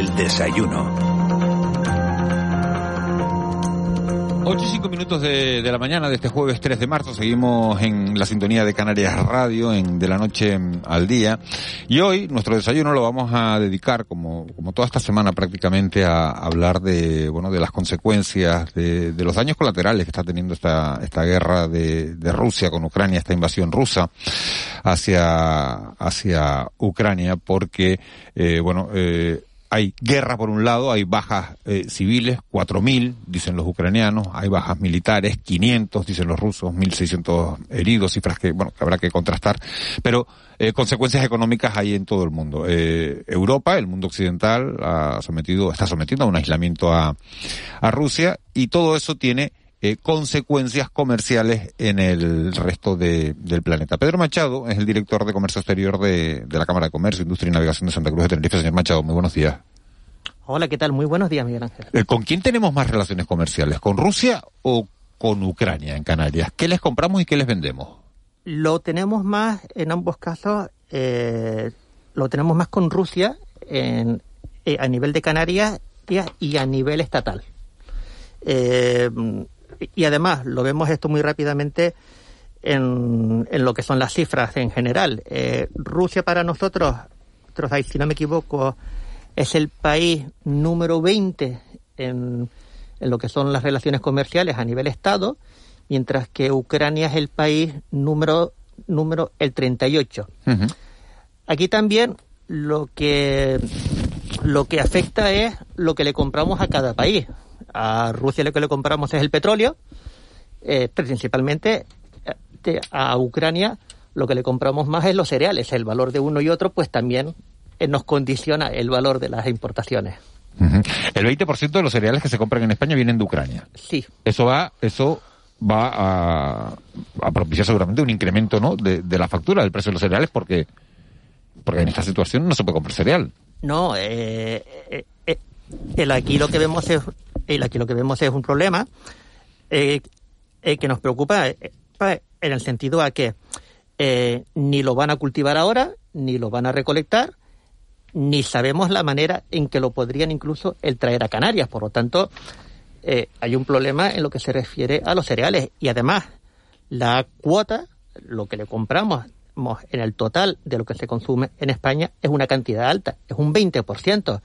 El desayuno. 8 y 5 minutos de, la mañana de este jueves 3 de marzo. Seguimos en la sintonía de Canarias Radio, en de la noche al día. Y hoy nuestro desayuno lo vamos a dedicar, como, como toda esta semana prácticamente, a hablar de, bueno, de las consecuencias, de, de los daños colaterales que está teniendo esta, esta guerra de, de Rusia con Ucrania, esta invasión rusa hacia, hacia Ucrania, porque, eh, bueno, eh, hay guerra por un lado, hay bajas eh, civiles, 4.000, dicen los ucranianos, hay bajas militares, 500, dicen los rusos, 1.600 heridos, cifras que, bueno, que habrá que contrastar, pero eh, consecuencias económicas hay en todo el mundo. Eh, Europa, el mundo occidental, ha sometido, está sometiendo a un aislamiento a, a Rusia y todo eso tiene eh, consecuencias comerciales en el resto de, del planeta. Pedro Machado es el director de Comercio Exterior de, de, la Cámara de Comercio, Industria y Navegación de Santa Cruz de Tenerife. Señor Machado, muy buenos días. Hola, ¿qué tal? Muy buenos días, Miguel Ángel. Eh, ¿Con quién tenemos más relaciones comerciales? ¿Con Rusia o con Ucrania en Canarias? ¿Qué les compramos y qué les vendemos? Lo tenemos más, en ambos casos, eh, lo tenemos más con Rusia en, a nivel de Canarias y a nivel estatal. Eh, y además lo vemos esto muy rápidamente en, en lo que son las cifras en general. Eh, Rusia para nosotros, si no me equivoco, es el país número 20 en, en lo que son las relaciones comerciales a nivel Estado, mientras que Ucrania es el país número, número el 38. Uh -huh. Aquí también lo que, lo que afecta es lo que le compramos a cada país. A Rusia lo que le compramos es el petróleo, eh, principalmente eh, a Ucrania lo que le compramos más es los cereales. El valor de uno y otro, pues también eh, nos condiciona el valor de las importaciones. Uh -huh. El 20% de los cereales que se compran en España vienen de Ucrania. Sí. Eso va, eso va a, a propiciar seguramente un incremento, ¿no? De, de, la factura del precio de los cereales porque, porque en esta situación no se puede comprar cereal. No, eh, el aquí lo que vemos es el aquí lo que vemos es un problema eh, eh, que nos preocupa eh, en el sentido a que ni lo van a cultivar ahora, ni lo van a recolectar, ni sabemos la manera en que lo podrían incluso el traer a Canarias. Por lo tanto, hay un problema en lo que se refiere a los cereales. Y además, la cuota, lo que le compramos en el total de lo que se consume en España, es una cantidad alta, es un 20%.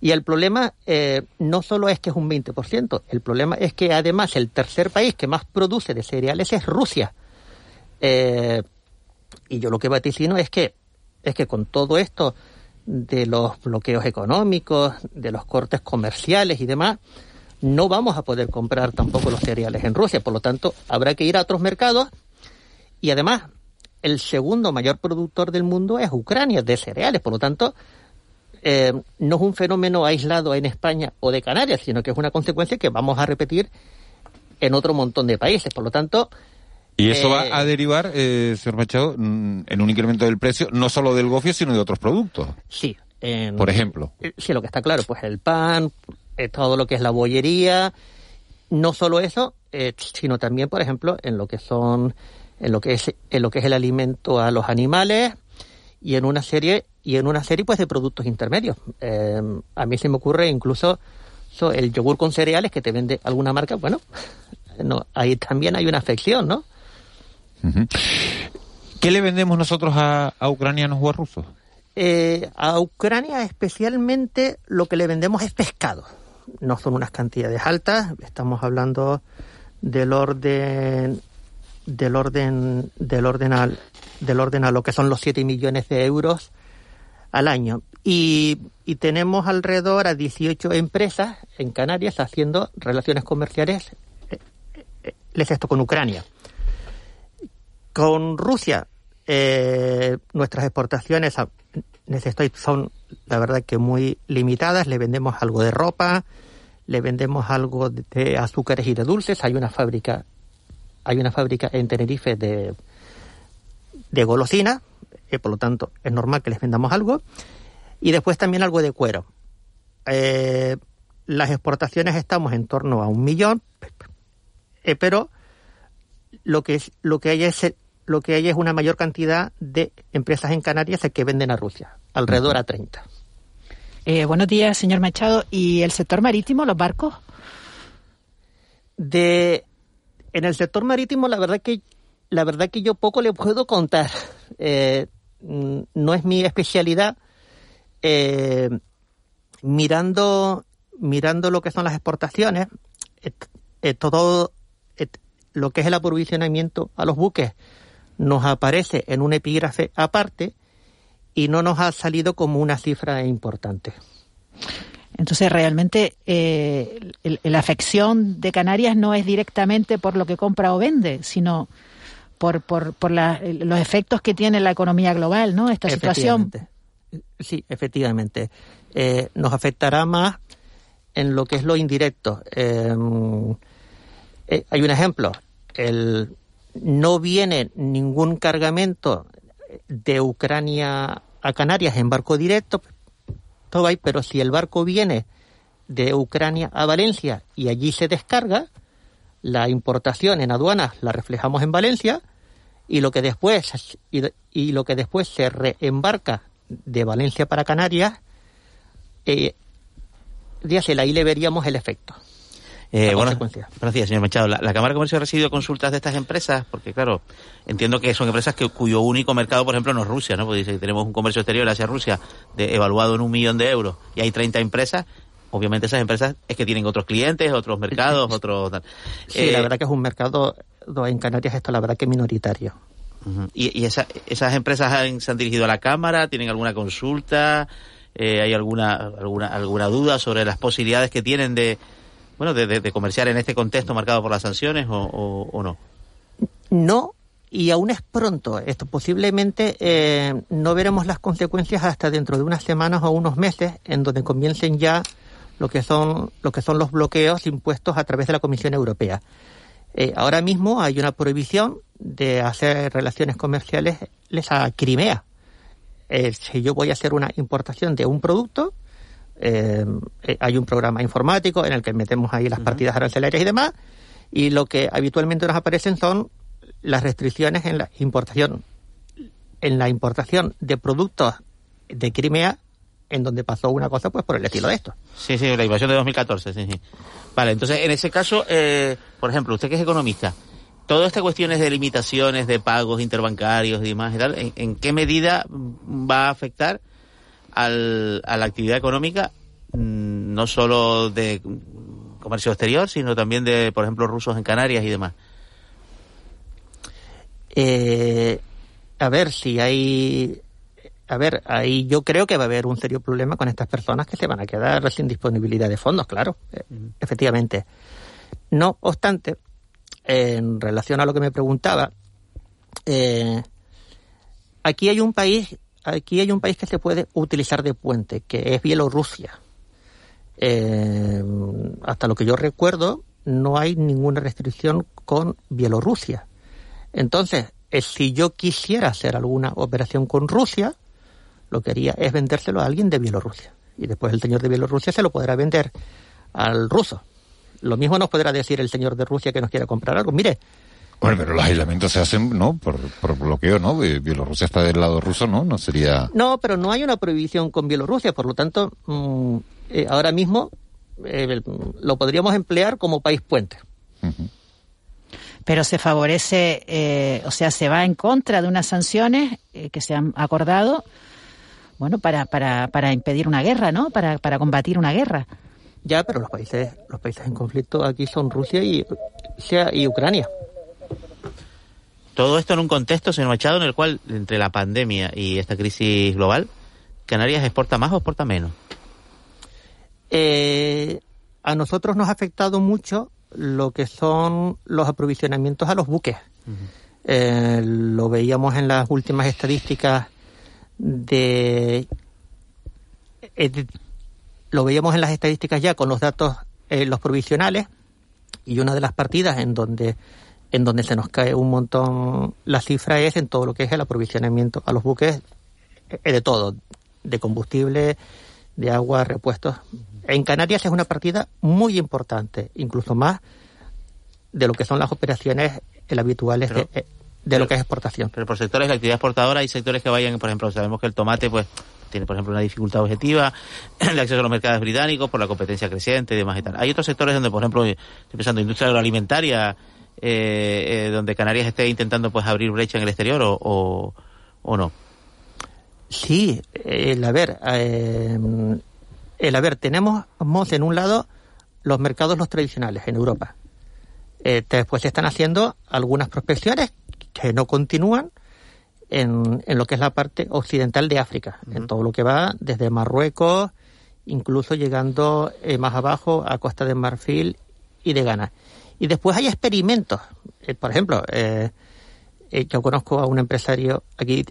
Y el problema eh, no solo es que es un 20%, el problema es que además el tercer país que más produce de cereales es Rusia. Eh, y yo lo que vaticino es que, es que con todo esto de los bloqueos económicos, de los cortes comerciales y demás, no vamos a poder comprar tampoco los cereales en Rusia. Por lo tanto, habrá que ir a otros mercados. Y además, el segundo mayor productor del mundo es Ucrania de cereales. Por lo tanto, eh, no es un fenómeno aislado en España o de Canarias, sino que es una consecuencia que vamos a repetir en otro montón de países. Por lo tanto, y eso eh, va a derivar, eh, señor Machado, en un incremento del precio, no solo del gofio, sino de otros productos. Sí. En, Por ejemplo. Sí, lo que está claro, pues el pan, eh, todo lo que es la bollería, no solo eso, eh, sino también, por ejemplo, en lo que son, en lo que es, en lo que es el alimento a los animales y en una serie y en una serie pues de productos intermedios. Eh, a mí se me ocurre incluso so, el yogur con cereales que te vende alguna marca, bueno, no, ahí también hay una afección, ¿no? ¿Qué le vendemos nosotros a, a ucranianos o a rusos? Eh, a Ucrania especialmente lo que le vendemos es pescado. No son unas cantidades altas, estamos hablando del orden del orden del orden al, del orden a lo que son los 7 millones de euros al año. Y, y tenemos alrededor a 18 empresas en Canarias haciendo relaciones comerciales, eh, eh, con Ucrania. Con Rusia, eh, nuestras exportaciones son, la verdad, que muy limitadas. Le vendemos algo de ropa, le vendemos algo de azúcares y de dulces. Hay una fábrica, hay una fábrica en Tenerife de, de golosina, eh, por lo tanto es normal que les vendamos algo. Y después también algo de cuero. Eh, las exportaciones estamos en torno a un millón, eh, pero lo que, es, lo que hay es lo que hay es una mayor cantidad de empresas en Canarias que venden a Rusia, alrededor a 30. Eh, buenos días, señor Machado. ¿Y el sector marítimo, los barcos? De, en el sector marítimo, la verdad que la verdad que yo poco le puedo contar. Eh, no es mi especialidad. Eh, mirando, mirando lo que son las exportaciones, todo lo que es el aprovisionamiento a los buques nos aparece en un epígrafe aparte y no nos ha salido como una cifra importante. Entonces, realmente eh, la afección de Canarias no es directamente por lo que compra o vende, sino por, por, por los efectos que tiene la economía global, ¿no? Esta situación. Sí, efectivamente. Eh, nos afectará más en lo que es lo indirecto. Em, eh, hay un ejemplo. El, no viene ningún cargamento de Ucrania a Canarias en barco directo, pero si el barco viene de Ucrania a Valencia y allí se descarga, la importación en aduanas la reflejamos en Valencia y lo que después y, lo que después se reembarca de Valencia para Canarias, eh, ahí le veríamos el efecto. Eh, bueno, gracias, señor Machado. ¿La, Cámara de Comercio ha recibido consultas de estas empresas? Porque, claro, entiendo que son empresas que, cuyo único mercado, por ejemplo, no es Rusia, ¿no? Porque dice que tenemos un comercio exterior hacia Rusia de, evaluado en un millón de euros y hay 30 empresas. Obviamente esas empresas es que tienen otros clientes, otros mercados, otros... Sí, la eh, verdad que es un mercado en Canarias esto la verdad que es minoritario. ¿Y, esas empresas se han dirigido a la Cámara? ¿Tienen alguna consulta? Eh, ¿Hay alguna, alguna, alguna duda sobre las posibilidades que tienen de, bueno, de, comerciar en este contexto marcado por las sanciones o, no? No, y aún es pronto. Esto posiblemente eh, no veremos las consecuencias hasta dentro de unas semanas o unos meses, en donde comiencen ya lo que son lo que son los bloqueos impuestos a través de la Comisión Europea. Eh, ahora mismo hay una prohibición de hacer relaciones comerciales a Crimea. Eh, si yo voy a hacer una importación de un producto, eh, hay un programa informático en el que metemos ahí las partidas arancelarias y demás, y lo que habitualmente nos aparecen son las restricciones en la importación, en la importación de productos de Crimea, en donde pasó una cosa pues por el estilo de esto. Sí, sí, la invasión de 2014, sí, sí. Vale, entonces en ese caso, eh, por ejemplo, usted que es economista, todas estas cuestiones de limitaciones de pagos interbancarios y demás, ¿en, qué medida va a afectar al, a la actividad económica, mm, no solo de comercio exterior, sino también de, por ejemplo, rusos en Canarias y demás. Eh, a ver si hay a ver, ahí yo creo que va a haber un serio problema con estas personas que se van a quedar sin disponibilidad de fondos, claro, eh, efectivamente. No obstante, en relación a lo que me preguntaba, eh, aquí hay un país aquí hay un país que se puede utilizar de puente, que es Bielorrusia. Eh, hasta lo que yo recuerdo, no hay ninguna restricción con Bielorrusia. Entonces, eh, si yo quisiera hacer alguna operación con Rusia, lo que haría es vendérselo a alguien de Bielorrusia. Y después el señor de Bielorrusia se lo podrá vender al ruso. Lo mismo nos podrá decir el señor de Rusia que nos quiera comprar algo. Mire, bueno, pero los aislamientos se hacen, ¿no? Por, bloqueo, ¿no? Bielorrusia está del lado ruso, ¿no? No sería... No, pero no hay una prohibición con Bielorrusia, por lo tanto, mm, eh, ahora mismo eh, lo podríamos emplear como país puente. Pero se favorece, eh, o sea, se va en contra de unas sanciones que se han acordado, bueno, para, para, para impedir una guerra, ¿no? Para, para combatir una guerra. Ya, pero los países, los países en conflicto aquí son Rusia y, y Ucrania. Todo esto en un contexto, señor Machado, en el cual, entre la pandemia y esta crisis global, ¿Canarias exporta más o exporta menos? Eh, a nosotros nos ha afectado mucho lo que son los aprovisionamientos a los buques. Eh, lo veíamos en las últimas estadísticas de, eh, lo veíamos en las estadísticas ya con los datos los provisionales y una de las partidas en donde en donde se nos cae un montón la cifra es en todo lo que es el aprovisionamiento a los buques eh, de todo, de combustible, de agua, repuestos. En Canarias es una partida muy importante, incluso más de lo que son las operaciones habituales de, lo que es exportación. Pero por sectores, la actividad exportadora, hay sectores que vayan, por ejemplo, sabemos que el tomate, pues tiene, por ejemplo, una dificultad objetiva de acceso a los mercados británicos por la competencia creciente y demás y tal. Hay otros sectores donde, por ejemplo, estoy pensando industria agroalimentaria, eh, eh, donde Canarias esté intentando pues abrir brecha en el exterior o, o, no. Sí, el haber, eh, el haber, tenemos en un lado los mercados los tradicionales en Europa. Eh, después se están haciendo algunas prospecciones que no continúan en, en, lo que es la parte occidental de África, en todo lo que va desde Marruecos, incluso llegando eh, más abajo a Costa de Marfil y de Ghana. Y después hay experimentos. Eh, por ejemplo, eh, yo conozco a un empresario aquí,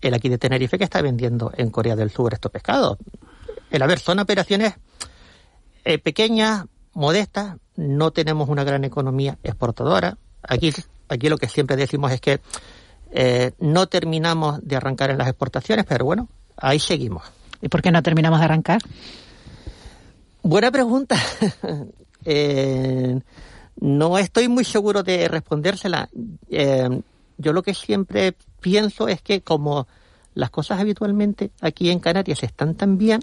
el aquí de Tenerife, que está vendiendo en Corea del Sur estos pescados. El haber, son operaciones pequeñas, modestas, no tenemos una gran economía exportadora. Aquí, aquí lo que siempre decimos es que eh, no terminamos de arrancar en las exportaciones, pero bueno, ahí seguimos. ¿Y por qué no terminamos de arrancar? Buena pregunta. eh, no estoy muy seguro de respondérsela. Eh, yo lo que siempre pienso es que como las cosas habitualmente aquí en Canarias están tan bien,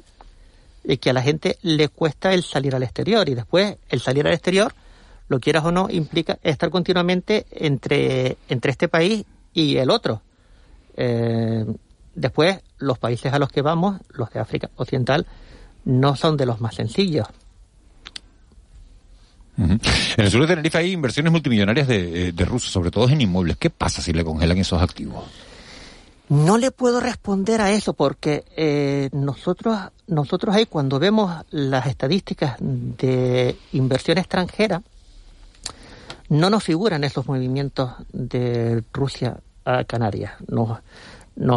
eh, que a la gente le cuesta el salir al exterior y después el salir al exterior, lo quieras o no, implica estar continuamente entre, entre este país y el otro. Eh, después, los países a los que vamos, los de África Occidental, no son de los más sencillos. Uh -huh. En el sur de Tenerife hay inversiones multimillonarias de, de, rusos, sobre todo en inmuebles. ¿Qué pasa si le congelan esos activos? No le puedo responder a eso porque eh, nosotros, nosotros ahí cuando vemos las estadísticas de inversión extranjera, no nos figuran esos movimientos de Rusia a Canarias. Nos,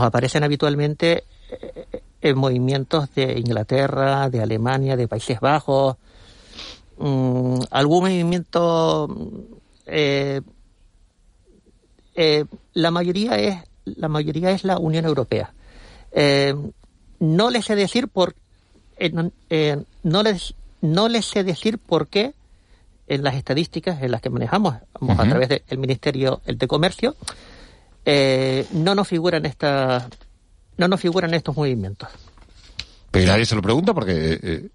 aparecen habitualmente eh, en movimientos de Inglaterra, de Alemania, de Países Bajos, mmm, algún movimiento eh, eh, la mayoría es la mayoría es la Unión Europea eh, no les sé decir por eh, no les no les sé decir por qué en las estadísticas en las que manejamos uh -huh. a través del Ministerio el de Comercio no nos figuran estas no nos figuran estos movimientos pero nadie se lo pregunta porque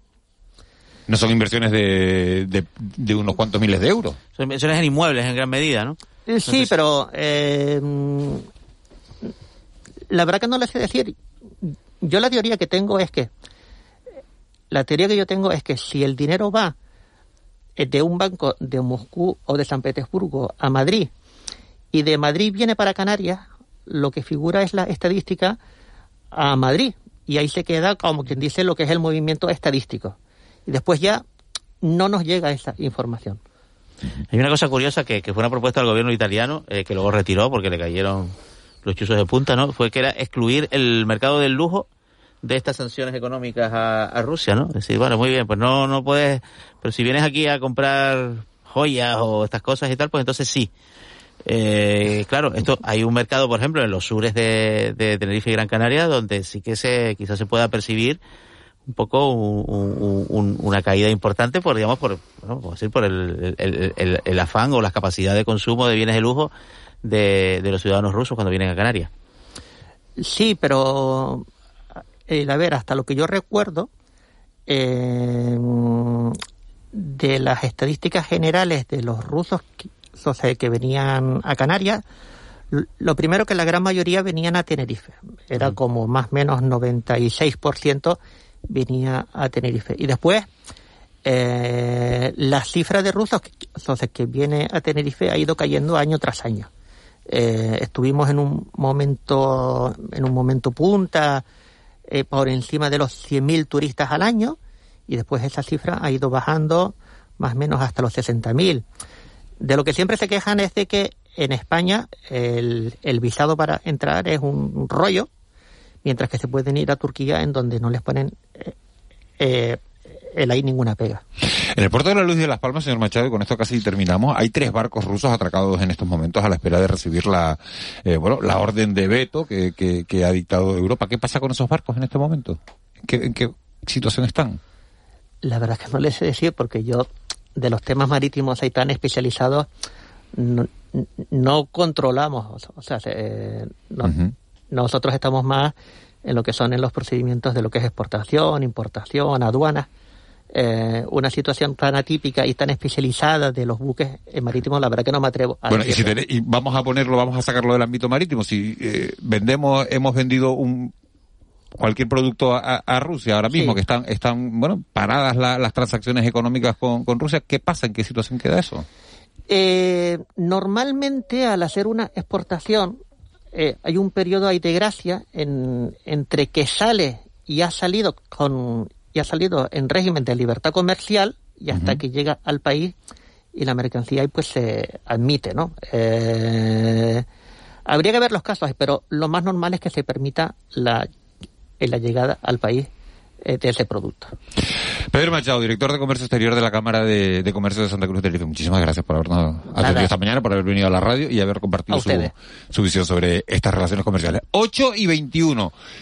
no son inversiones de, de, de, unos cuantos miles de euros. Son inversiones en inmuebles en gran medida, ¿no? Eh, sí, pero eh, la verdad que no les sé decir. Yo la teoría que tengo es que la teoría que yo tengo es que si el dinero va de un banco de Moscú o de San Petersburgo a Madrid y de Madrid viene para Canarias, lo que figura es la estadística a Madrid y ahí se queda como quien dice lo que es el movimiento estadístico y después ya no nos llega esa información. Hay una cosa curiosa que, que fue una propuesta del gobierno italiano eh, que luego retiró porque le cayeron los chuzos de punta, ¿no? Fue que era excluir el mercado del lujo de estas sanciones económicas a, a Rusia, ¿no? Es decir, bueno, muy bien, pues no, no puedes, pero si vienes aquí a comprar joyas o estas cosas y tal, pues entonces sí. Eh, claro, esto hay un mercado, por ejemplo, en los sures de, de Tenerife y Gran Canaria, donde sí que se quizás se pueda percibir un poco un, un, una caída importante por digamos por bueno, decir por el, el, el, el, afán o las capacidades de consumo de bienes de lujo de, de los ciudadanos rusos cuando vienen a Canarias sí pero eh, a ver hasta lo que yo recuerdo eh, de las estadísticas generales de los rusos que, o sea, que venían a Canarias lo primero que la gran mayoría venían a Tenerife era mm. como más o menos 96% venía a Tenerife. Y después, eh, la cifra de rusos que, que viene a Tenerife ha ido cayendo año tras año. Eh, estuvimos en un momento, en un momento punta, eh, por encima de los 100.000 turistas al año, y después esa cifra ha ido bajando más o menos hasta los 60.000. De lo que siempre se quejan es de que en España el, el visado para entrar es un rollo, mientras que se pueden ir a Turquía en donde no les ponen eh, eh, el ahí ninguna pega. En el puerto de la Luz de Las Palmas, señor Machado, y con esto casi terminamos, hay tres barcos rusos atracados en estos momentos a la espera de recibir la, eh, bueno, la orden de veto que, que, que, ha dictado Europa. ¿Qué pasa con esos barcos en este momento? ¿En qué, en qué situación están? La verdad es que no les sé decir porque yo de los temas marítimos ahí tan especializados no, no controlamos, o sea, eh, no, uh -huh nosotros estamos más en lo que son en los procedimientos de lo que es exportación, importación, aduanas. Eh, una situación tan atípica y tan especializada de los buques marítimos, la verdad que no me atrevo a Bueno, y, si y vamos a ponerlo, vamos a sacarlo del ámbito marítimo. Si eh, vendemos, hemos vendido un cualquier producto a, Rusia ahora mismo, que están, están bueno, paradas las transacciones económicas con, con Rusia, ¿qué pasa? ¿En qué situación queda eso? Eh, normalmente al hacer una exportación eh, hay un periodo ahí de gracia en, entre que sale y ha salido con y ha salido en régimen de libertad comercial y hasta que llega al país y la mercancía ahí pues se admite, ¿no? Eh, habría que ver los casos, pero lo más normal es que se permita la, la llegada al país eh, de ese producto. Pedro Machado, director de Comercio Exterior de la Cámara de, Comercio de Santa Cruz de Tenerife. Muchísimas gracias por habernos atendido esta mañana, por haber venido a la radio y haber compartido su, su, visión sobre estas relaciones comerciales. 8 y 21.